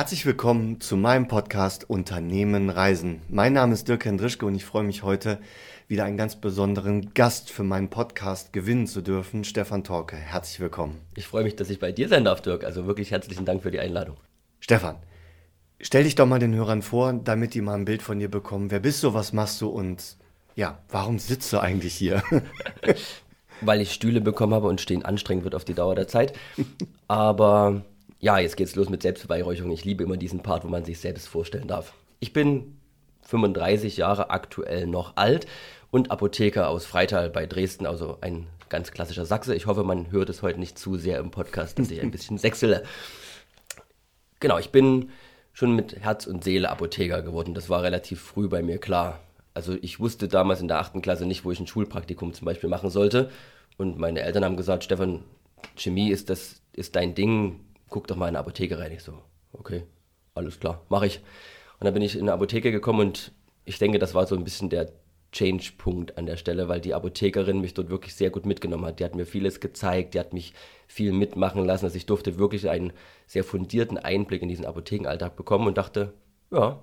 Herzlich willkommen zu meinem Podcast Unternehmen Reisen. Mein Name ist Dirk Hendrischke und ich freue mich heute, wieder einen ganz besonderen Gast für meinen Podcast gewinnen zu dürfen, Stefan Torke. Herzlich willkommen. Ich freue mich, dass ich bei dir sein darf, Dirk. Also wirklich herzlichen Dank für die Einladung. Stefan, stell dich doch mal den Hörern vor, damit die mal ein Bild von dir bekommen. Wer bist du, was machst du und ja, warum sitzt du eigentlich hier? Weil ich Stühle bekommen habe und stehen anstrengend wird auf die Dauer der Zeit. Aber ja, jetzt geht's los mit Selbstbeweihräucherung. Ich liebe immer diesen Part, wo man sich selbst vorstellen darf. Ich bin 35 Jahre aktuell noch alt und Apotheker aus Freital bei Dresden, also ein ganz klassischer Sachse. Ich hoffe, man hört es heute nicht zu sehr im Podcast, dass ich ein bisschen sechsele. Genau, ich bin schon mit Herz und Seele Apotheker geworden. Das war relativ früh bei mir klar. Also ich wusste damals in der achten Klasse nicht, wo ich ein Schulpraktikum zum Beispiel machen sollte. Und meine Eltern haben gesagt, Stefan, Chemie ist das ist dein Ding, guck doch mal in eine Apotheke rein. Ich so, okay, alles klar, mache ich. Und dann bin ich in eine Apotheke gekommen und ich denke, das war so ein bisschen der Change-Punkt an der Stelle, weil die Apothekerin mich dort wirklich sehr gut mitgenommen hat. Die hat mir vieles gezeigt, die hat mich viel mitmachen lassen. Also ich durfte wirklich einen sehr fundierten Einblick in diesen Apothekenalltag bekommen und dachte, ja.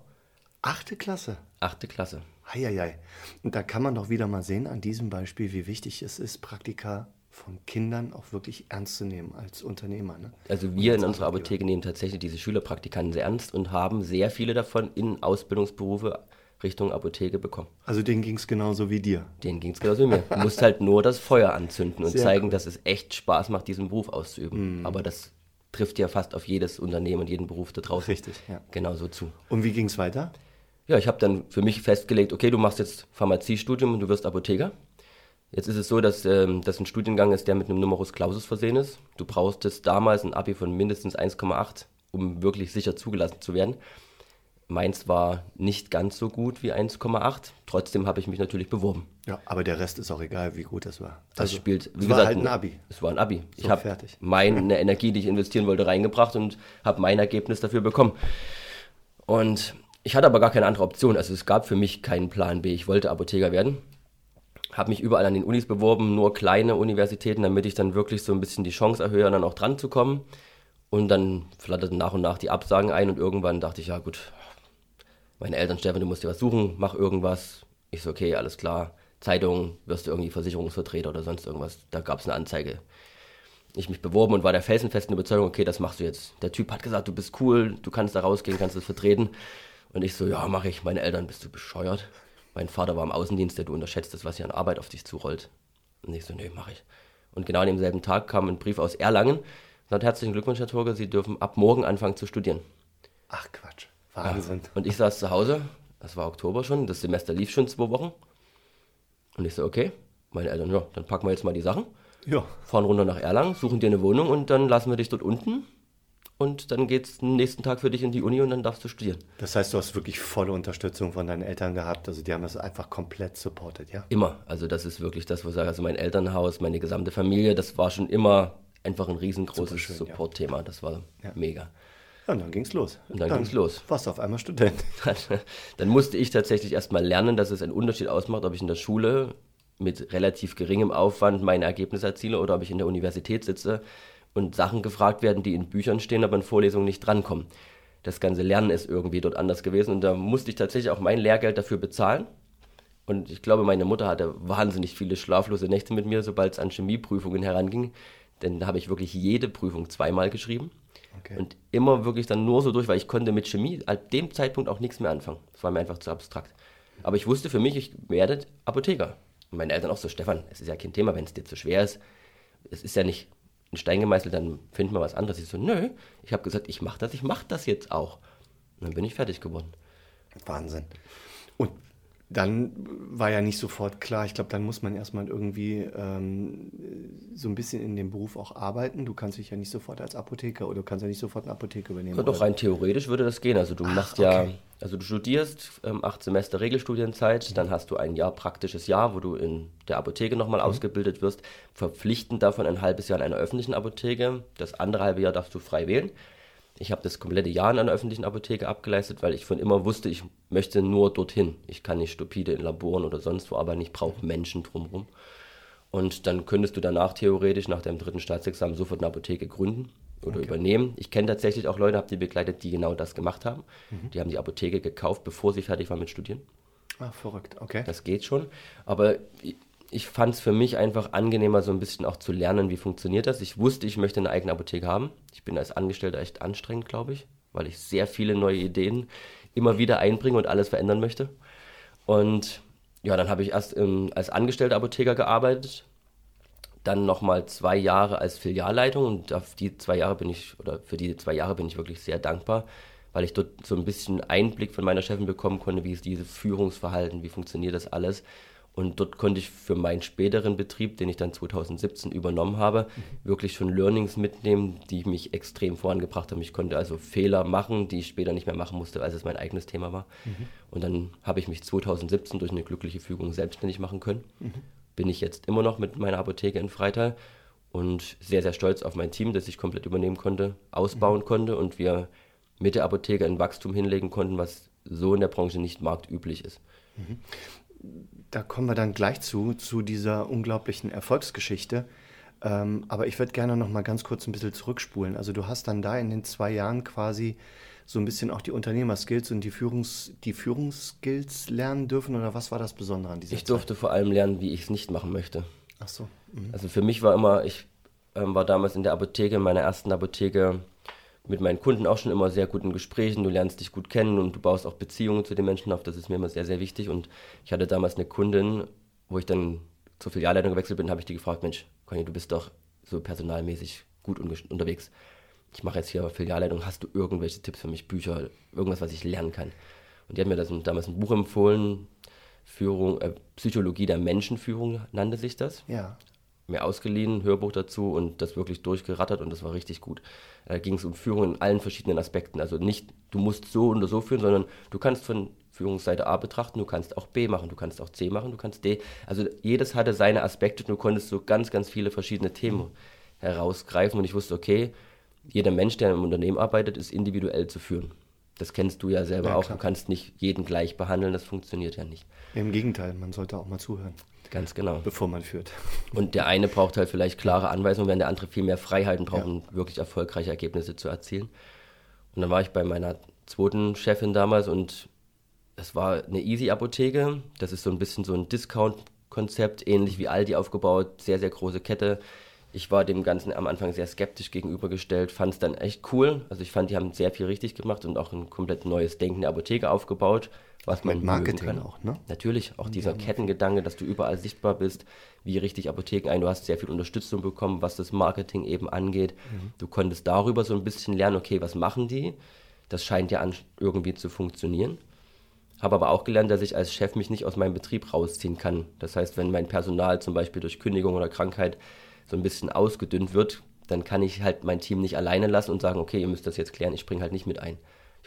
Achte Klasse. Achte Klasse. Heieiei. Und da kann man doch wieder mal sehen an diesem Beispiel, wie wichtig es ist, Praktika von Kindern auch wirklich ernst zu nehmen als Unternehmer. Ne? Also wir in unserer Apotheke nehmen tatsächlich diese Schülerpraktikanten sehr ernst und haben sehr viele davon in Ausbildungsberufe Richtung Apotheke bekommen. Also denen ging es genauso wie dir? Denen ging es genauso wie mir. Du musst halt nur das Feuer anzünden und sehr zeigen, cool. dass es echt Spaß macht, diesen Beruf auszuüben. Mhm. Aber das trifft ja fast auf jedes Unternehmen und jeden Beruf da draußen. Richtig, ja. Genauso zu. Und wie ging es weiter? Ja, ich habe dann für mich festgelegt, okay, du machst jetzt Pharmaziestudium und du wirst Apotheker. Jetzt ist es so, dass ähm, das ein Studiengang ist, der mit einem Numerus Clausus versehen ist. Du brauchst es damals ein Abi von mindestens 1,8, um wirklich sicher zugelassen zu werden. Meins war nicht ganz so gut wie 1,8. Trotzdem habe ich mich natürlich beworben. Ja, aber der Rest ist auch egal, wie gut das war. Das also, spielt, wie es gesagt, war halt ein Abi. Es war ein Abi. So ich habe meine Energie, die ich investieren wollte, reingebracht und habe mein Ergebnis dafür bekommen. Und ich hatte aber gar keine andere Option. Also es gab für mich keinen Plan B. Ich wollte Apotheker werden habe mich überall an den Unis beworben, nur kleine Universitäten, damit ich dann wirklich so ein bisschen die Chance erhöhe, dann auch dran zu kommen. Und dann flatterten nach und nach die Absagen ein und irgendwann dachte ich, ja gut, meine Eltern, Stefan, du musst dir was suchen, mach irgendwas. Ich so, okay, alles klar. Zeitung, wirst du irgendwie Versicherungsvertreter oder sonst irgendwas. Da gab es eine Anzeige. Ich mich beworben und war der felsenfesten Überzeugung, okay, das machst du jetzt. Der Typ hat gesagt, du bist cool, du kannst da rausgehen, kannst das vertreten. Und ich so, ja, mache ich. Meine Eltern, bist du bescheuert? Mein Vater war im Außendienst, der du unterschätzt das, was hier an Arbeit auf dich zurollt. Und ich so, nee, mach ich. Und genau an demselben Tag kam ein Brief aus Erlangen. Sagt, herzlichen Glückwunsch, Herr Turge, Sie dürfen ab morgen anfangen zu studieren. Ach Quatsch, Wahnsinn. Ja. Und ich saß zu Hause, das war Oktober schon, das Semester lief schon zwei Wochen. Und ich so, okay, meine Eltern, ja, dann packen wir jetzt mal die Sachen. Ja. Fahren runter nach Erlangen, suchen dir eine Wohnung und dann lassen wir dich dort unten und dann geht es nächsten Tag für dich in die Uni und dann darfst du studieren. Das heißt, du hast wirklich volle Unterstützung von deinen Eltern gehabt. Also die haben das einfach komplett supportet, ja? Immer. Also das ist wirklich das, was ich sage. Also mein Elternhaus, meine gesamte Familie, das war schon immer einfach ein riesengroßes Support-Thema. Das war ja. mega. Ja, und dann ging's los. Und dann, dann ging's los. Warst du auf einmal Student. dann musste ich tatsächlich erstmal lernen, dass es einen Unterschied ausmacht, ob ich in der Schule mit relativ geringem Aufwand meine Ergebnisse erziele oder ob ich in der Universität sitze und Sachen gefragt werden, die in Büchern stehen, aber in Vorlesungen nicht drankommen. Das ganze Lernen ist irgendwie dort anders gewesen und da musste ich tatsächlich auch mein Lehrgeld dafür bezahlen. Und ich glaube, meine Mutter hatte wahnsinnig viele schlaflose Nächte mit mir, sobald es an Chemieprüfungen heranging. Denn da habe ich wirklich jede Prüfung zweimal geschrieben. Okay. Und immer wirklich dann nur so durch, weil ich konnte mit Chemie ab dem Zeitpunkt auch nichts mehr anfangen. Das war mir einfach zu abstrakt. Aber ich wusste für mich, ich werde Apotheker. Und meine Eltern auch so, Stefan, es ist ja kein Thema, wenn es dir zu schwer ist. Es ist ja nicht in Stein gemeißelt, dann finden wir was anderes. Ich so, nö, ich habe gesagt, ich mache das, ich mache das jetzt auch. Und dann bin ich fertig geworden. Wahnsinn. Und dann war ja nicht sofort klar, ich glaube, dann muss man erstmal irgendwie ähm, so ein bisschen in dem Beruf auch arbeiten. Du kannst dich ja nicht sofort als Apotheker oder du kannst ja nicht sofort eine Apotheke übernehmen. Ja, doch, rein theoretisch würde das gehen. Also du Ach, machst ja, okay. also du studierst ähm, acht Semester Regelstudienzeit, mhm. dann hast du ein Jahr praktisches Jahr, wo du in der Apotheke nochmal mhm. ausgebildet wirst, verpflichtend davon ein halbes Jahr in einer öffentlichen Apotheke. Das andere halbe Jahr darfst du frei wählen. Ich habe das komplette Jahr in einer öffentlichen Apotheke abgeleistet, weil ich von immer wusste, ich möchte nur dorthin. Ich kann nicht stupide in Laboren oder sonst wo arbeiten, ich brauche Menschen drumherum. Und dann könntest du danach theoretisch nach deinem dritten Staatsexamen sofort eine Apotheke gründen oder okay. übernehmen. Ich kenne tatsächlich auch Leute, habe die begleitet, die genau das gemacht haben. Mhm. Die haben die Apotheke gekauft, bevor sie fertig waren mit Studieren. Ah, verrückt, okay. Das geht schon. Aber ich fand es für mich einfach angenehmer, so ein bisschen auch zu lernen, wie funktioniert das. Ich wusste, ich möchte eine eigene Apotheke haben. Ich bin als Angestellter echt anstrengend, glaube ich, weil ich sehr viele neue Ideen immer wieder einbringe und alles verändern möchte. Und ja, dann habe ich erst ähm, als Angestellter Apotheker gearbeitet, dann nochmal zwei Jahre als Filialleitung und auf die zwei Jahre bin ich, oder für die zwei Jahre bin ich wirklich sehr dankbar, weil ich dort so ein bisschen Einblick von meiner Chefin bekommen konnte, wie ist dieses Führungsverhalten, wie funktioniert das alles. Und dort konnte ich für meinen späteren Betrieb, den ich dann 2017 übernommen habe, mhm. wirklich schon Learnings mitnehmen, die mich extrem vorangebracht haben. Ich konnte also Fehler machen, die ich später nicht mehr machen musste, als es mein eigenes Thema war. Mhm. Und dann habe ich mich 2017 durch eine glückliche Fügung selbstständig machen können. Mhm. Bin ich jetzt immer noch mit meiner Apotheke in Freital und sehr, sehr stolz auf mein Team, das ich komplett übernehmen konnte, ausbauen mhm. konnte und wir mit der Apotheke ein Wachstum hinlegen konnten, was so in der Branche nicht marktüblich ist. Da kommen wir dann gleich zu, zu dieser unglaublichen Erfolgsgeschichte. Ähm, aber ich würde gerne noch mal ganz kurz ein bisschen zurückspulen. Also du hast dann da in den zwei Jahren quasi so ein bisschen auch die Unternehmerskills und die, Führungs, die Führungsskills lernen dürfen oder was war das Besondere an dieser Ich Zeit? durfte vor allem lernen, wie ich es nicht machen möchte. Ach so. Mhm. Also für mich war immer, ich ähm, war damals in der Apotheke, in meiner ersten Apotheke, mit meinen Kunden auch schon immer sehr guten Gesprächen. Du lernst dich gut kennen und du baust auch Beziehungen zu den Menschen auf. Das ist mir immer sehr, sehr wichtig. Und ich hatte damals eine Kundin, wo ich dann zur Filialleitung gewechselt bin, habe ich die gefragt, Mensch, Conny, du bist doch so personalmäßig gut unterwegs. Ich mache jetzt hier Filialleitung. Hast du irgendwelche Tipps für mich, Bücher, irgendwas, was ich lernen kann? Und die hat mir das damals ein Buch empfohlen, Führung, äh, Psychologie der Menschenführung nannte sich das. Ja mir ausgeliehen, Hörbuch dazu und das wirklich durchgerattert und das war richtig gut. Da ging es um Führung in allen verschiedenen Aspekten. Also nicht, du musst so oder so führen, sondern du kannst von Führungsseite A betrachten, du kannst auch B machen, du kannst auch C machen, du kannst D. Also jedes hatte seine Aspekte und du konntest so ganz, ganz viele verschiedene Themen herausgreifen und ich wusste, okay, jeder Mensch, der im Unternehmen arbeitet, ist individuell zu führen. Das kennst du ja selber ja, auch. Du kannst nicht jeden gleich behandeln, das funktioniert ja nicht. Im Gegenteil, man sollte auch mal zuhören. Ganz genau. Bevor man führt. Und der eine braucht halt vielleicht klare Anweisungen, während der andere viel mehr Freiheiten braucht, um wirklich erfolgreiche Ergebnisse zu erzielen. Und dann war ich bei meiner zweiten Chefin damals und es war eine Easy-Apotheke. Das ist so ein bisschen so ein Discount-Konzept, ähnlich wie Aldi aufgebaut, sehr, sehr große Kette. Ich war dem Ganzen am Anfang sehr skeptisch gegenübergestellt, fand es dann echt cool. Also ich fand, die haben sehr viel richtig gemacht und auch ein komplett neues Denken der Apotheke aufgebaut was man Marketing kann. auch, ne? Natürlich, auch dieser Kettengedanke, dass du überall sichtbar bist, wie richtig Apotheken ein. Du hast sehr viel Unterstützung bekommen, was das Marketing eben angeht. Mhm. Du konntest darüber so ein bisschen lernen, okay, was machen die? Das scheint ja irgendwie zu funktionieren. Habe aber auch gelernt, dass ich als Chef mich nicht aus meinem Betrieb rausziehen kann. Das heißt, wenn mein Personal zum Beispiel durch Kündigung oder Krankheit so ein bisschen ausgedünnt wird, dann kann ich halt mein Team nicht alleine lassen und sagen, okay, ihr müsst das jetzt klären, ich springe halt nicht mit ein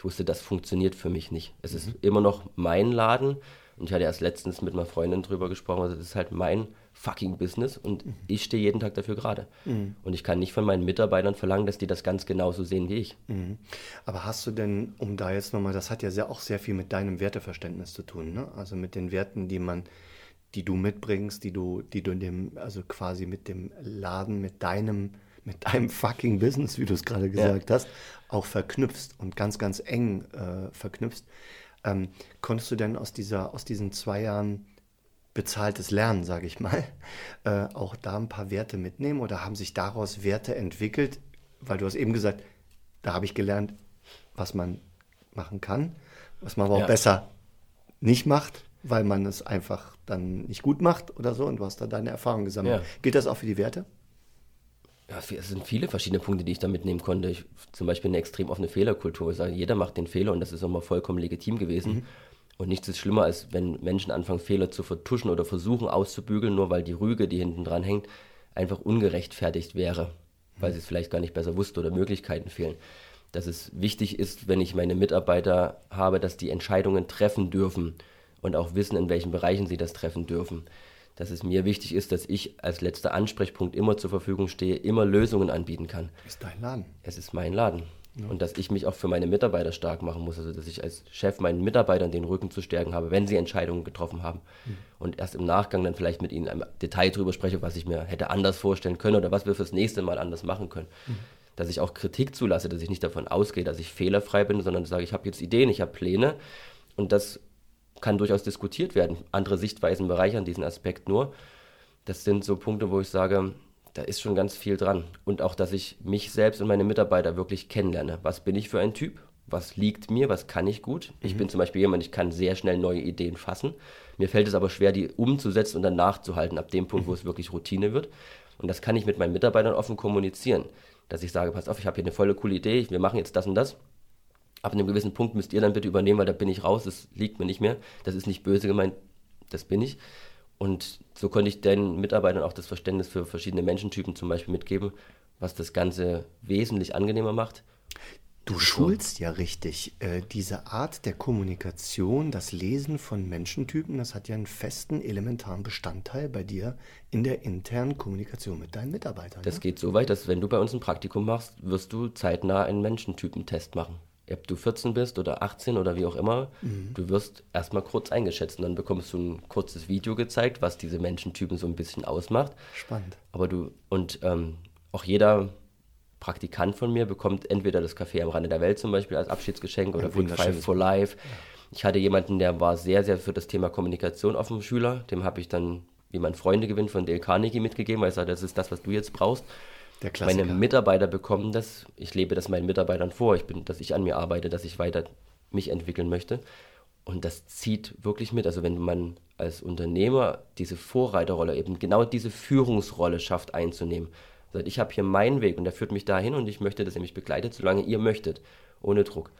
ich wusste, das funktioniert für mich nicht. Es mhm. ist immer noch mein Laden und ich hatte erst letztens mit einer Freundin drüber gesprochen, also das ist halt mein fucking Business und mhm. ich stehe jeden Tag dafür gerade. Mhm. Und ich kann nicht von meinen Mitarbeitern verlangen, dass die das ganz genauso sehen wie ich. Mhm. Aber hast du denn, um da jetzt nochmal, das hat ja sehr, auch sehr viel mit deinem Werteverständnis zu tun, ne? Also mit den Werten, die man, die du mitbringst, die du, die du in dem, also quasi mit dem Laden, mit deinem mit deinem fucking Business, wie du es gerade gesagt ja. hast, auch verknüpfst und ganz, ganz eng äh, verknüpfst. Ähm, konntest du denn aus, dieser, aus diesen zwei Jahren bezahltes Lernen, sage ich mal, äh, auch da ein paar Werte mitnehmen oder haben sich daraus Werte entwickelt? Weil du hast eben gesagt, da habe ich gelernt, was man machen kann, was man aber auch ja. besser nicht macht, weil man es einfach dann nicht gut macht oder so und du hast da deine Erfahrung gesammelt. Ja. Gilt das auch für die Werte? Ja, es sind viele verschiedene Punkte, die ich da mitnehmen konnte. Ich, zum Beispiel eine extrem offene Fehlerkultur. Ich sage, jeder macht den Fehler und das ist immer vollkommen legitim gewesen. Mhm. Und nichts ist schlimmer, als wenn Menschen anfangen, Fehler zu vertuschen oder versuchen auszubügeln, nur weil die Rüge, die hinten dran hängt, einfach ungerechtfertigt wäre, weil mhm. sie es vielleicht gar nicht besser wusste oder Möglichkeiten fehlen. Dass es wichtig ist, wenn ich meine Mitarbeiter habe, dass die Entscheidungen treffen dürfen und auch wissen, in welchen Bereichen sie das treffen dürfen dass es mir wichtig ist, dass ich als letzter Ansprechpunkt immer zur Verfügung stehe, immer Lösungen anbieten kann. Ist dein Laden. Es ist mein Laden. Ja. Und dass ich mich auch für meine Mitarbeiter stark machen muss. Also dass ich als Chef meinen Mitarbeitern den Rücken zu stärken habe, wenn sie Entscheidungen getroffen haben. Mhm. Und erst im Nachgang dann vielleicht mit ihnen im Detail darüber spreche, was ich mir hätte anders vorstellen können oder was wir fürs nächste Mal anders machen können. Mhm. dass ich auch Kritik zulasse, dass ich nicht davon ausgehe, dass ich fehlerfrei bin, sondern sage, ich habe jetzt Ideen, ich habe Pläne und das kann durchaus diskutiert werden. Andere Sichtweisen bereichern diesen Aspekt nur. Das sind so Punkte, wo ich sage, da ist schon ganz viel dran. Und auch, dass ich mich selbst und meine Mitarbeiter wirklich kennenlerne. Was bin ich für ein Typ? Was liegt mir? Was kann ich gut? Ich mhm. bin zum Beispiel jemand, ich kann sehr schnell neue Ideen fassen. Mir fällt es aber schwer, die umzusetzen und dann nachzuhalten, ab dem Punkt, mhm. wo es wirklich Routine wird. Und das kann ich mit meinen Mitarbeitern offen kommunizieren. Dass ich sage, pass auf, ich habe hier eine volle coole Idee, wir machen jetzt das und das. Ab einem gewissen Punkt müsst ihr dann bitte übernehmen, weil da bin ich raus, das liegt mir nicht mehr. Das ist nicht böse gemeint, das bin ich. Und so konnte ich den Mitarbeitern auch das Verständnis für verschiedene Menschentypen zum Beispiel mitgeben, was das Ganze wesentlich angenehmer macht. Du schulst ja richtig. Äh, diese Art der Kommunikation, das Lesen von Menschentypen, das hat ja einen festen, elementaren Bestandteil bei dir in der internen Kommunikation mit deinen Mitarbeitern. Das ne? geht so weit, dass wenn du bei uns ein Praktikum machst, wirst du zeitnah einen Menschentypentest machen ob du 14 bist oder 18 oder wie auch immer, mhm. du wirst erstmal kurz eingeschätzt und dann bekommst du ein kurzes Video gezeigt, was diese Menschentypen so ein bisschen ausmacht. Spannend. Aber du, und ähm, auch jeder Praktikant von mir bekommt entweder das Café am Rande der Welt zum Beispiel als Abschiedsgeschenk oder Big Five for Life. Ja. Ich hatte jemanden, der war sehr, sehr für das Thema Kommunikation offen, Schüler. Dem habe ich dann, wie man Freunde gewinnt, von Dale Carnegie mitgegeben, weil ich sage, das ist das, was du jetzt brauchst. Meine Mitarbeiter bekommen das. Ich lebe das meinen Mitarbeitern vor. Ich bin, dass ich an mir arbeite, dass ich weiter mich entwickeln möchte. Und das zieht wirklich mit. Also wenn man als Unternehmer diese Vorreiterrolle, eben genau diese Führungsrolle schafft einzunehmen. Also ich habe hier meinen Weg und der führt mich dahin und ich möchte, dass ihr mich begleitet, solange ihr möchtet, ohne Druck.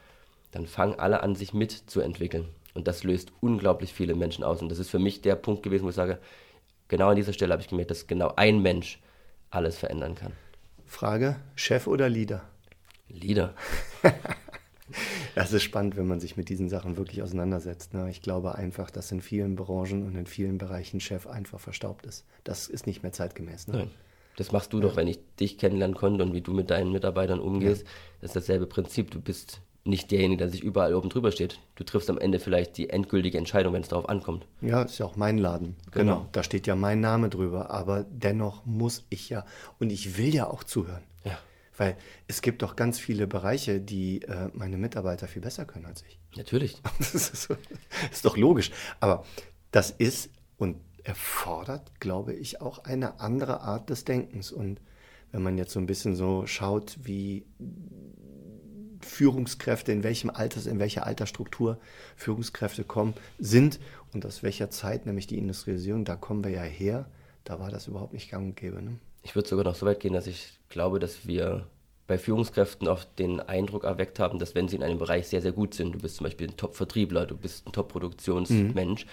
Dann fangen alle an, sich mitzuentwickeln. Und das löst unglaublich viele Menschen aus. Und das ist für mich der Punkt gewesen, wo ich sage, genau an dieser Stelle habe ich gemerkt, dass genau ein Mensch alles verändern kann. Frage, Chef oder Leader? Leader. das ist spannend, wenn man sich mit diesen Sachen wirklich auseinandersetzt. Ne? Ich glaube einfach, dass in vielen Branchen und in vielen Bereichen Chef einfach verstaubt ist. Das ist nicht mehr zeitgemäß. Ne? Nein. Das machst du ja. doch, wenn ich dich kennenlernen konnte und wie du mit deinen Mitarbeitern umgehst. Ja. Das ist dasselbe Prinzip. Du bist nicht derjenige, der sich überall oben drüber steht. Du triffst am Ende vielleicht die endgültige Entscheidung, wenn es darauf ankommt. Ja, ist ja auch mein Laden. Genau. genau. Da steht ja mein Name drüber. Aber dennoch muss ich ja, und ich will ja auch zuhören. Ja. Weil es gibt doch ganz viele Bereiche, die äh, meine Mitarbeiter viel besser können als ich. Natürlich. Das ist, das ist doch logisch. Aber das ist und erfordert, glaube ich, auch eine andere Art des Denkens. Und wenn man jetzt so ein bisschen so schaut, wie Führungskräfte, in welchem Alters, in welcher Altersstruktur Führungskräfte kommen, sind und aus welcher Zeit, nämlich die Industrialisierung, da kommen wir ja her, da war das überhaupt nicht gang und gäbe. Ne? Ich würde sogar noch so weit gehen, dass ich glaube, dass wir bei Führungskräften oft den Eindruck erweckt haben, dass wenn sie in einem Bereich sehr, sehr gut sind, du bist zum Beispiel ein Top-Vertriebler, du bist ein Top-Produktionsmensch, mhm.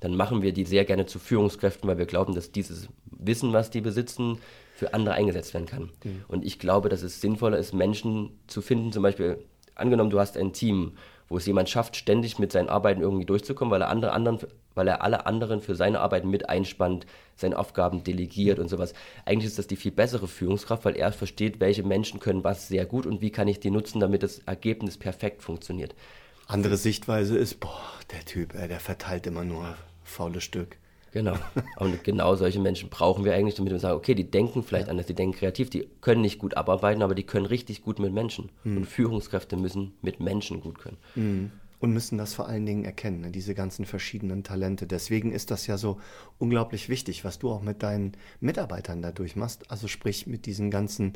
dann machen wir die sehr gerne zu Führungskräften, weil wir glauben, dass dieses Wissen, was die besitzen, für andere eingesetzt werden kann. Mhm. Und ich glaube, dass es sinnvoller ist, Menschen zu finden, zum Beispiel, angenommen, du hast ein Team, wo es jemand schafft, ständig mit seinen Arbeiten irgendwie durchzukommen, weil er, andere, anderen, weil er alle anderen für seine Arbeiten mit einspannt, seine Aufgaben delegiert und sowas. Eigentlich ist das die viel bessere Führungskraft, weil er versteht, welche Menschen können was sehr gut und wie kann ich die nutzen, damit das Ergebnis perfekt funktioniert. Andere Sichtweise ist, boah, der Typ, der verteilt immer nur faule Stück. Genau. Und genau solche Menschen brauchen wir eigentlich, damit wir sagen, okay, die denken vielleicht anders, die denken kreativ, die können nicht gut abarbeiten, aber die können richtig gut mit Menschen. Mhm. Und Führungskräfte müssen mit Menschen gut können. Mhm. Und müssen das vor allen Dingen erkennen, ne? diese ganzen verschiedenen Talente. Deswegen ist das ja so unglaublich wichtig, was du auch mit deinen Mitarbeitern dadurch machst. Also sprich mit diesen ganzen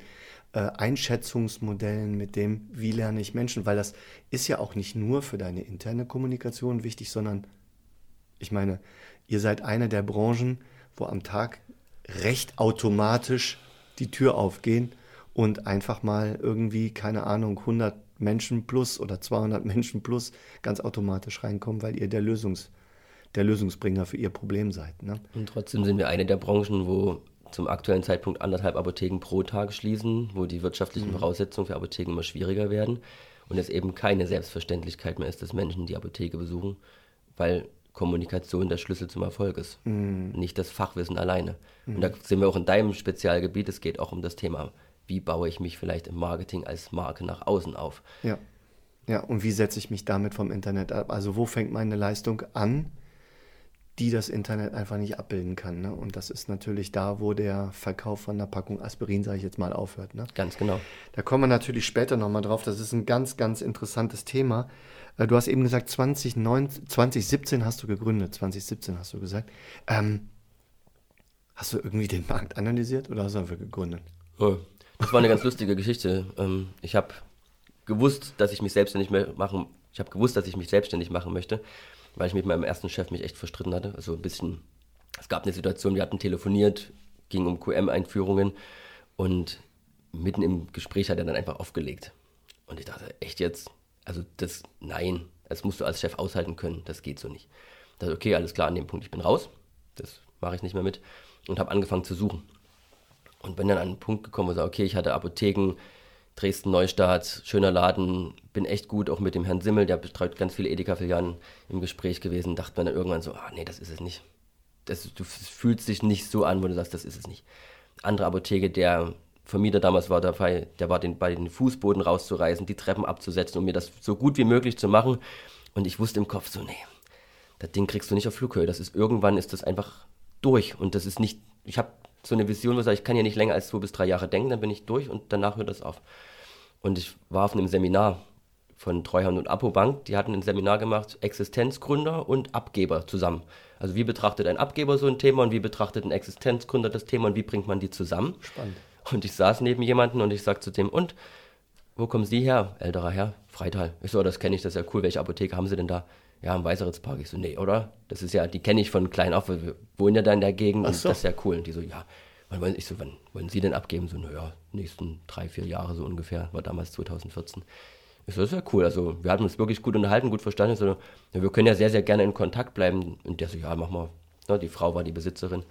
äh, Einschätzungsmodellen, mit dem, wie lerne ich Menschen, weil das ist ja auch nicht nur für deine interne Kommunikation wichtig, sondern ich meine, ihr seid eine der Branchen, wo am Tag recht automatisch die Tür aufgehen und einfach mal irgendwie, keine Ahnung, 100 Menschen plus oder 200 Menschen plus ganz automatisch reinkommen, weil ihr der, Lösungs, der Lösungsbringer für ihr Problem seid. Ne? Und trotzdem sind wir eine der Branchen, wo zum aktuellen Zeitpunkt anderthalb Apotheken pro Tag schließen, wo die wirtschaftlichen mhm. Voraussetzungen für Apotheken immer schwieriger werden und es eben keine Selbstverständlichkeit mehr ist, dass Menschen die Apotheke besuchen, weil Kommunikation der Schlüssel zum Erfolg ist, mm. nicht das Fachwissen alleine. Mm. Und da sind wir auch in deinem Spezialgebiet, es geht auch um das Thema, wie baue ich mich vielleicht im Marketing als Marke nach außen auf. Ja. Ja, und wie setze ich mich damit vom Internet ab? Also wo fängt meine Leistung an? die das Internet einfach nicht abbilden kann. Ne? Und das ist natürlich da, wo der Verkauf von einer Packung Aspirin, sage ich jetzt mal, aufhört. Ne? Ganz genau. Da kommen wir natürlich später nochmal drauf. Das ist ein ganz, ganz interessantes Thema. Äh, du hast eben gesagt, 2019, 2017 hast du gegründet, 2017 hast du gesagt. Ähm, hast du irgendwie den Markt analysiert oder hast du einfach gegründet? Oh, das war eine ganz lustige Geschichte. Ähm, ich habe gewusst, dass ich mich selbstständig machen, ich habe gewusst, dass ich mich selbstständig machen möchte weil ich mit meinem ersten Chef mich echt verstritten hatte. Also ein bisschen, es gab eine Situation, wir hatten telefoniert, ging um QM-Einführungen und mitten im Gespräch hat er dann einfach aufgelegt. Und ich dachte, echt jetzt? Also das, nein, das musst du als Chef aushalten können, das geht so nicht. Ich dachte, okay, alles klar, an dem Punkt, ich bin raus, das mache ich nicht mehr mit und habe angefangen zu suchen. Und bin dann an einen Punkt gekommen, wo ich sage, okay, ich hatte Apotheken, Dresden Neustadt, schöner Laden, bin echt gut, auch mit dem Herrn Simmel, der betreut ganz viele Edeka-Filialen im Gespräch gewesen, dachte man dann irgendwann so, ah nee, das ist es nicht. Das, du fühlst dich nicht so an, wo du sagst, das ist es nicht. Andere Apotheke, der Vermieter damals war dabei, der war den, bei den Fußboden rauszureißen, die Treppen abzusetzen, um mir das so gut wie möglich zu machen. Und ich wusste im Kopf so, nee, das Ding kriegst du nicht auf Flughöhe. Das ist irgendwann ist das einfach durch. Und das ist nicht, ich habe so eine Vision, wo ich sage, ich kann ja nicht länger als zwei bis drei Jahre denken, dann bin ich durch und danach hört das auf. Und ich war auf einem Seminar von Treuhand und Apobank. Die hatten ein Seminar gemacht, Existenzgründer und Abgeber zusammen. Also wie betrachtet ein Abgeber so ein Thema und wie betrachtet ein Existenzgründer das Thema und wie bringt man die zusammen? Spannend. Und ich saß neben jemanden und ich sagte zu dem, und wo kommen Sie her, älterer Herr? Freital. Ich so, das kenne ich, das ist ja cool. Welche Apotheke haben Sie denn da? Ja, im Weißeritzpark. Ich so, nee, oder? Das ist ja, die kenne ich von klein auf. Wir wohnen ja da in der Gegend so. und das ist ja cool. Und die so, ja. Und ich so, wann wollen Sie denn abgeben? So, naja, nächsten drei, vier Jahre so ungefähr. War damals 2014. Ich so, das ist ja cool. Also, wir hatten uns wirklich gut unterhalten, gut verstanden. Ich so, ja, wir können ja sehr, sehr gerne in Kontakt bleiben. Und der so, ja, mach mal. Ja, die Frau war die Besitzerin.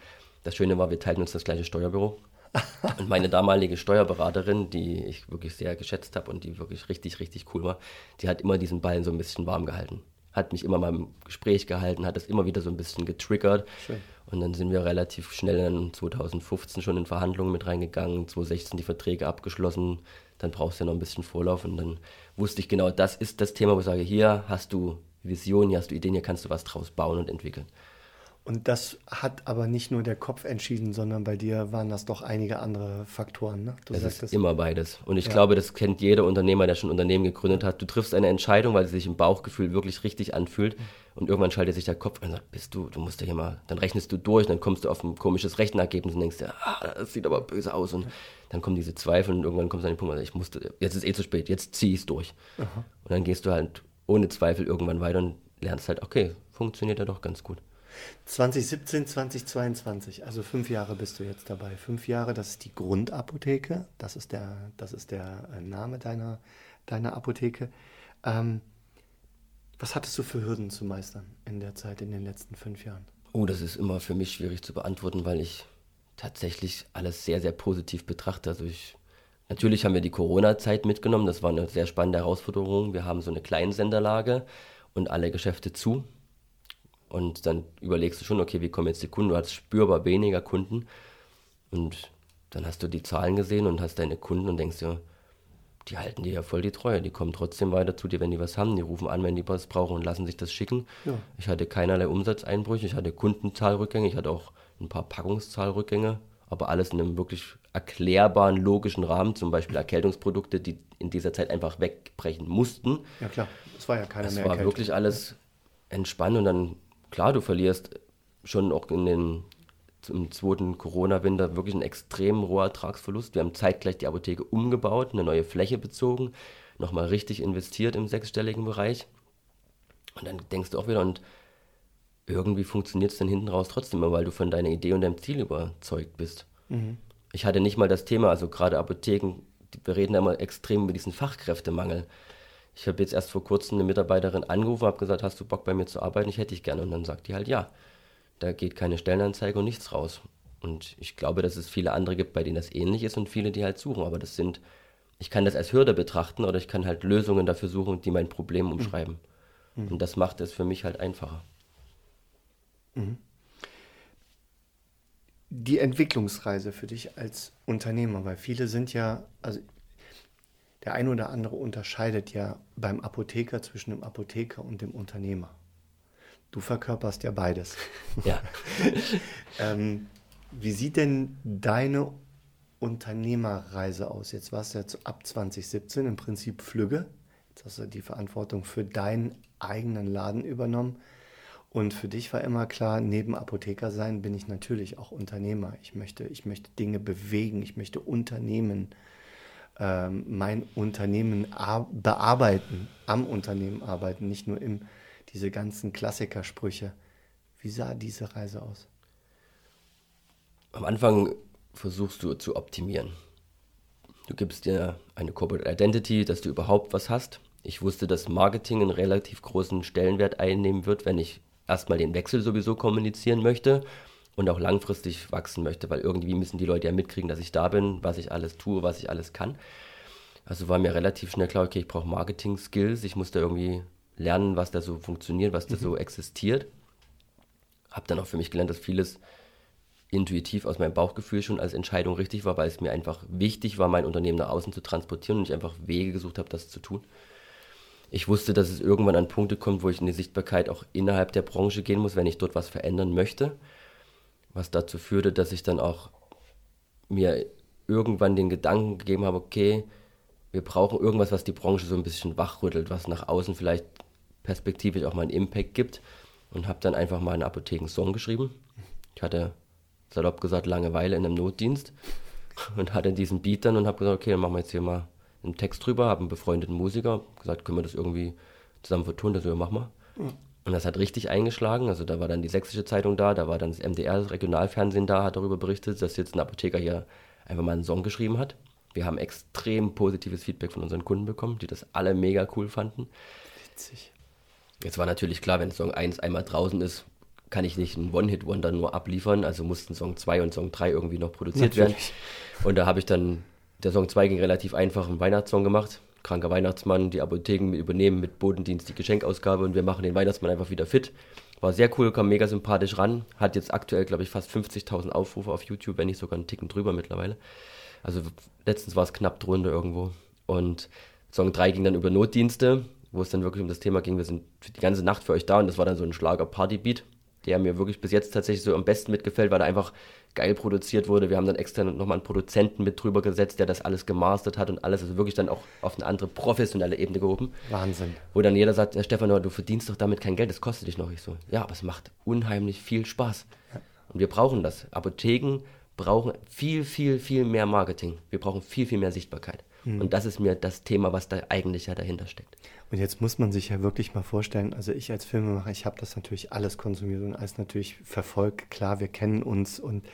Das Schöne war, wir teilten uns das gleiche Steuerbüro. und meine damalige Steuerberaterin, die ich wirklich sehr geschätzt habe und die wirklich richtig, richtig cool war, die hat immer diesen Ballen so ein bisschen warm gehalten hat mich immer mal im Gespräch gehalten, hat das immer wieder so ein bisschen getriggert. Schön. Und dann sind wir relativ schnell in 2015 schon in Verhandlungen mit reingegangen, 2016 die Verträge abgeschlossen. Dann brauchst du ja noch ein bisschen Vorlauf. Und dann wusste ich genau, das ist das Thema, wo ich sage, hier hast du Vision, hier hast du Ideen, hier kannst du was draus bauen und entwickeln. Und das hat aber nicht nur der Kopf entschieden, sondern bei dir waren das doch einige andere Faktoren. Ne? Du das ist das immer beides. Und ich ja. glaube, das kennt jeder Unternehmer, der schon Unternehmen gegründet hat. Du triffst eine Entscheidung, weil sie sich im Bauchgefühl wirklich richtig anfühlt. Und irgendwann schaltet sich der Kopf ein und sagt, bist du, du musst ja hier mal, dann rechnest du durch, dann kommst du auf ein komisches Rechenergebnis und denkst dir, ah, das sieht aber böse aus. Und dann kommen diese Zweifel und irgendwann kommst du an den Punkt, also ich musste, jetzt ist eh zu spät, jetzt zieh ich es durch. Aha. Und dann gehst du halt ohne Zweifel irgendwann weiter und lernst halt, okay, funktioniert ja doch ganz gut. 2017, 2022, also fünf Jahre bist du jetzt dabei. Fünf Jahre, das ist die Grundapotheke, das ist der, das ist der äh, Name deiner, deiner Apotheke. Ähm, was hattest du für Hürden zu meistern in der Zeit, in den letzten fünf Jahren? Oh, das ist immer für mich schwierig zu beantworten, weil ich tatsächlich alles sehr, sehr positiv betrachte. Also ich, natürlich haben wir die Corona-Zeit mitgenommen, das war eine sehr spannende Herausforderung. Wir haben so eine Kleinsenderlage und alle Geschäfte zu. Und dann überlegst du schon, okay, wie kommen jetzt die Kunden? Du hast spürbar weniger Kunden. Und dann hast du die Zahlen gesehen und hast deine Kunden und denkst dir, die halten dir ja voll die Treue. Die kommen trotzdem weiter zu dir, wenn die was haben. Die rufen an, wenn die was brauchen und lassen sich das schicken. Ja. Ich hatte keinerlei Umsatzeinbrüche. Ich hatte Kundenzahlrückgänge. Ich hatte auch ein paar Packungszahlrückgänge. Aber alles in einem wirklich erklärbaren, logischen Rahmen. Zum Beispiel Erkältungsprodukte, die in dieser Zeit einfach wegbrechen mussten. Ja, klar. Es war ja keiner das mehr. Es war wirklich alles entspannt und dann klar, du verlierst schon auch in den im zweiten Corona-Winter wirklich einen extremen Rohertragsverlust. Wir haben zeitgleich die Apotheke umgebaut, eine neue Fläche bezogen, nochmal richtig investiert im sechsstelligen Bereich. Und dann denkst du auch wieder, und irgendwie funktioniert es dann hinten raus trotzdem immer, weil du von deiner Idee und deinem Ziel überzeugt bist. Mhm. Ich hatte nicht mal das Thema, also gerade Apotheken, wir reden da immer extrem über diesen Fachkräftemangel ich habe jetzt erst vor kurzem eine Mitarbeiterin angerufen, habe gesagt, hast du Bock bei mir zu arbeiten? Ich hätte dich gerne. Und dann sagt die halt ja. Da geht keine Stellenanzeige und nichts raus. Und ich glaube, dass es viele andere gibt, bei denen das ähnlich ist und viele, die halt suchen. Aber das sind, ich kann das als Hürde betrachten oder ich kann halt Lösungen dafür suchen, die mein Problem umschreiben. Mhm. Und das macht es für mich halt einfacher. Mhm. Die Entwicklungsreise für dich als Unternehmer, weil viele sind ja, also der eine oder andere unterscheidet ja beim Apotheker zwischen dem Apotheker und dem Unternehmer. Du verkörperst ja beides. Ja. ähm, wie sieht denn deine Unternehmerreise aus? Jetzt warst du jetzt ab 2017 im Prinzip Flügge. Jetzt hast du die Verantwortung für deinen eigenen Laden übernommen. Und für dich war immer klar, neben Apotheker sein bin ich natürlich auch Unternehmer. Ich möchte, ich möchte Dinge bewegen, ich möchte Unternehmen, ähm, mein Unternehmen bearbeiten, am Unternehmen arbeiten, nicht nur im diese ganzen Klassikersprüche. Wie sah diese Reise aus? Am Anfang versuchst du zu optimieren. Du gibst dir eine Corporate Identity, dass du überhaupt was hast. Ich wusste, dass Marketing einen relativ großen Stellenwert einnehmen wird, wenn ich erstmal den Wechsel sowieso kommunizieren möchte und auch langfristig wachsen möchte, weil irgendwie müssen die Leute ja mitkriegen, dass ich da bin, was ich alles tue, was ich alles kann. Also war mir relativ schnell klar, okay, ich brauche Marketing-Skills, ich muss da irgendwie lernen, was da so funktioniert, was da mhm. so existiert. Habe dann auch für mich gelernt, dass vieles intuitiv aus meinem Bauchgefühl schon als Entscheidung richtig war, weil es mir einfach wichtig war, mein Unternehmen nach außen zu transportieren und ich einfach Wege gesucht habe, das zu tun. Ich wusste, dass es irgendwann an Punkte kommt, wo ich in die Sichtbarkeit auch innerhalb der Branche gehen muss, wenn ich dort was verändern möchte. Was dazu führte, dass ich dann auch mir irgendwann den Gedanken gegeben habe, okay, wir brauchen irgendwas, was die Branche so ein bisschen wachrüttelt, was nach außen vielleicht perspektivisch auch mal einen Impact gibt. Und habe dann einfach mal einen Apotheken-Song geschrieben. Ich hatte, salopp gesagt, Langeweile in einem Notdienst und hatte diesen Beat dann und habe gesagt, okay, dann machen wir jetzt hier mal einen Text drüber, habe einen befreundeten Musiker gesagt, können wir das irgendwie zusammen vertonen, das wir machen wir. Mhm. Und das hat richtig eingeschlagen. Also da war dann die sächsische Zeitung da, da war dann das MDR, das Regionalfernsehen da, hat darüber berichtet, dass jetzt ein Apotheker hier einfach mal einen Song geschrieben hat. Wir haben extrem positives Feedback von unseren Kunden bekommen, die das alle mega cool fanden. Witzig. Jetzt war natürlich klar, wenn Song 1 einmal draußen ist, kann ich nicht einen One-Hit-Wonder nur abliefern, also mussten Song 2 und Song 3 irgendwie noch produziert natürlich. werden. Und da habe ich dann, der Song 2 ging relativ einfach, einen Weihnachtssong gemacht. Kranker Weihnachtsmann, die Apotheken übernehmen mit Bodendienst die Geschenkausgabe und wir machen den Weihnachtsmann einfach wieder fit. War sehr cool, kam mega sympathisch ran. Hat jetzt aktuell, glaube ich, fast 50.000 Aufrufe auf YouTube, wenn nicht sogar einen Ticken drüber mittlerweile. Also letztens war es knapp drunter irgendwo. Und Song 3 ging dann über Notdienste wo es dann wirklich um das Thema ging, wir sind die ganze Nacht für euch da und das war dann so ein Schlager-Party-Beat, der mir wirklich bis jetzt tatsächlich so am besten mitgefällt, weil er einfach geil produziert wurde. Wir haben dann extra nochmal einen Produzenten mit drüber gesetzt, der das alles gemastert hat und alles, also wirklich dann auch auf eine andere professionelle Ebene gehoben. Wahnsinn. Wo dann jeder sagt, Herr Stefan, du verdienst doch damit kein Geld, das kostet dich noch. Ich so, ja, aber es macht unheimlich viel Spaß. Ja. Und wir brauchen das. Apotheken brauchen viel, viel, viel mehr Marketing. Wir brauchen viel, viel mehr Sichtbarkeit. Mhm. Und das ist mir das Thema, was da eigentlich ja dahinter steckt. Und jetzt muss man sich ja wirklich mal vorstellen, also ich als Filmemacher, ich habe das natürlich alles konsumiert und alles natürlich verfolgt. Klar, wir kennen uns und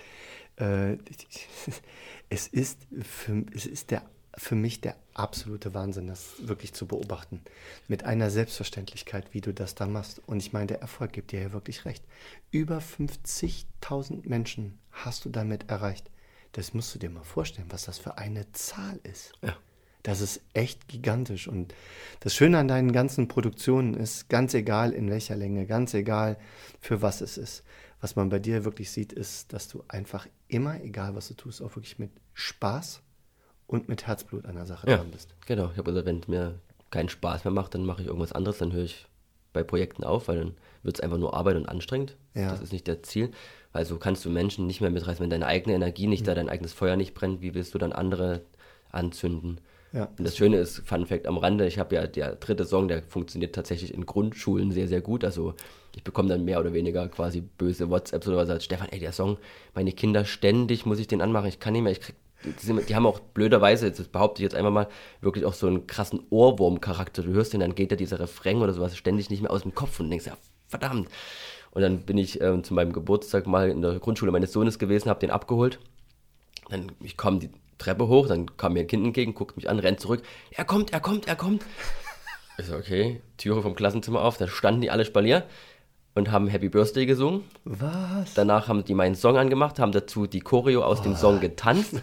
äh, es, ist für, es ist der, für mich der absolute Wahnsinn, das wirklich zu beobachten. Mit einer Selbstverständlichkeit, wie du das da machst. Und ich meine, der Erfolg gibt dir ja wirklich recht. Über 50.000 Menschen hast du damit erreicht. Das musst du dir mal vorstellen, was das für eine Zahl ist. Ja. Das ist echt gigantisch. Und das Schöne an deinen ganzen Produktionen ist, ganz egal in welcher Länge, ganz egal für was es ist, was man bei dir wirklich sieht, ist, dass du einfach immer, egal was du tust, auch wirklich mit Spaß und mit Herzblut an der Sache ja, dran bist. Genau, ich habe gesagt, wenn es mir keinen Spaß mehr macht, dann mache ich irgendwas anderes, dann höre ich bei Projekten auf, weil dann wird es einfach nur Arbeit und anstrengend. Ja. Das ist nicht der Ziel. Also kannst du Menschen nicht mehr mitreißen, wenn deine eigene Energie nicht mhm. da, dein eigenes Feuer nicht brennt, wie willst du dann andere anzünden? Ja. Und das Schöne ist, Fun Fact am Rande, ich habe ja der dritte Song, der funktioniert tatsächlich in Grundschulen sehr, sehr gut. Also ich bekomme dann mehr oder weniger quasi böse WhatsApps oder was als Stefan, ey, der Song, meine Kinder ständig muss ich den anmachen, ich kann nicht mehr, ich krieg, die, haben auch blöderweise, das behaupte ich jetzt einfach mal, wirklich auch so einen krassen Ohrwurm-Charakter. Du hörst den, dann geht ja dieser Refrain oder sowas ständig nicht mehr aus dem Kopf und denkst, ja, verdammt. Und dann bin ich äh, zu meinem Geburtstag mal in der Grundschule meines Sohnes gewesen, habe den abgeholt. Dann, ich komme die Treppe hoch, dann kam mir ein Kind entgegen, guckt mich an, rennt zurück. Er kommt, er kommt, er kommt. Ich so, okay, Türe vom Klassenzimmer auf, da standen die alle Spalier und haben Happy Birthday gesungen. Was? Danach haben die meinen Song angemacht, haben dazu die Choreo aus oh. dem Song getanzt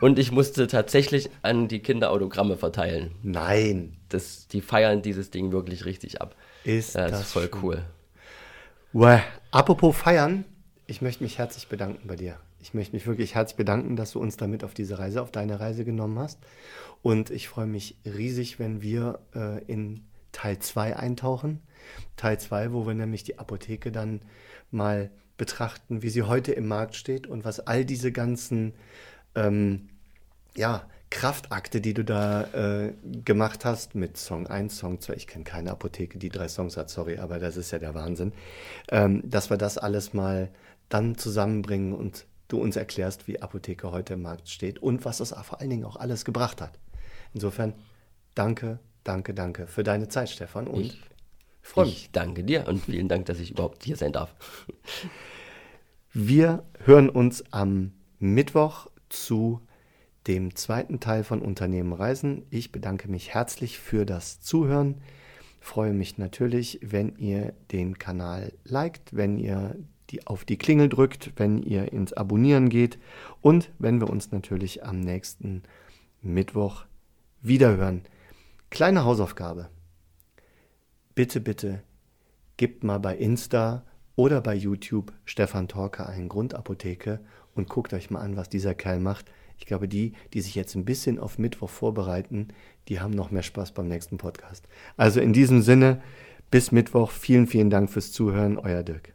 und ich musste tatsächlich an die Kinder Autogramme verteilen. Nein. Das, die feiern dieses Ding wirklich richtig ab. Ist ja, das, das ist voll schön. cool. Well, apropos feiern, ich möchte mich herzlich bedanken bei dir. Ich möchte mich wirklich herzlich bedanken, dass du uns damit auf diese Reise, auf deine Reise genommen hast. Und ich freue mich riesig, wenn wir äh, in Teil 2 eintauchen. Teil 2, wo wir nämlich die Apotheke dann mal betrachten, wie sie heute im Markt steht und was all diese ganzen ähm, ja, Kraftakte, die du da äh, gemacht hast mit Song 1, Song 2, ich kenne keine Apotheke, die drei Songs hat, sorry, aber das ist ja der Wahnsinn, ähm, dass wir das alles mal dann zusammenbringen und du uns erklärst, wie Apotheke heute im Markt steht und was das vor allen Dingen auch alles gebracht hat. Insofern danke, danke, danke für deine Zeit, Stefan. Und ich, freue mich. Ich danke dir und vielen Dank, dass ich überhaupt hier sein darf. Wir hören uns am Mittwoch zu dem zweiten Teil von Unternehmen Reisen. Ich bedanke mich herzlich für das Zuhören. Freue mich natürlich, wenn ihr den Kanal liked, wenn ihr die, auf die Klingel drückt, wenn ihr ins Abonnieren geht und wenn wir uns natürlich am nächsten Mittwoch wiederhören. Kleine Hausaufgabe. Bitte, bitte, gebt mal bei Insta oder bei YouTube Stefan Torker ein Grundapotheke und guckt euch mal an, was dieser Kerl macht. Ich glaube, die, die sich jetzt ein bisschen auf Mittwoch vorbereiten, die haben noch mehr Spaß beim nächsten Podcast. Also in diesem Sinne, bis Mittwoch. Vielen, vielen Dank fürs Zuhören. Euer Dirk.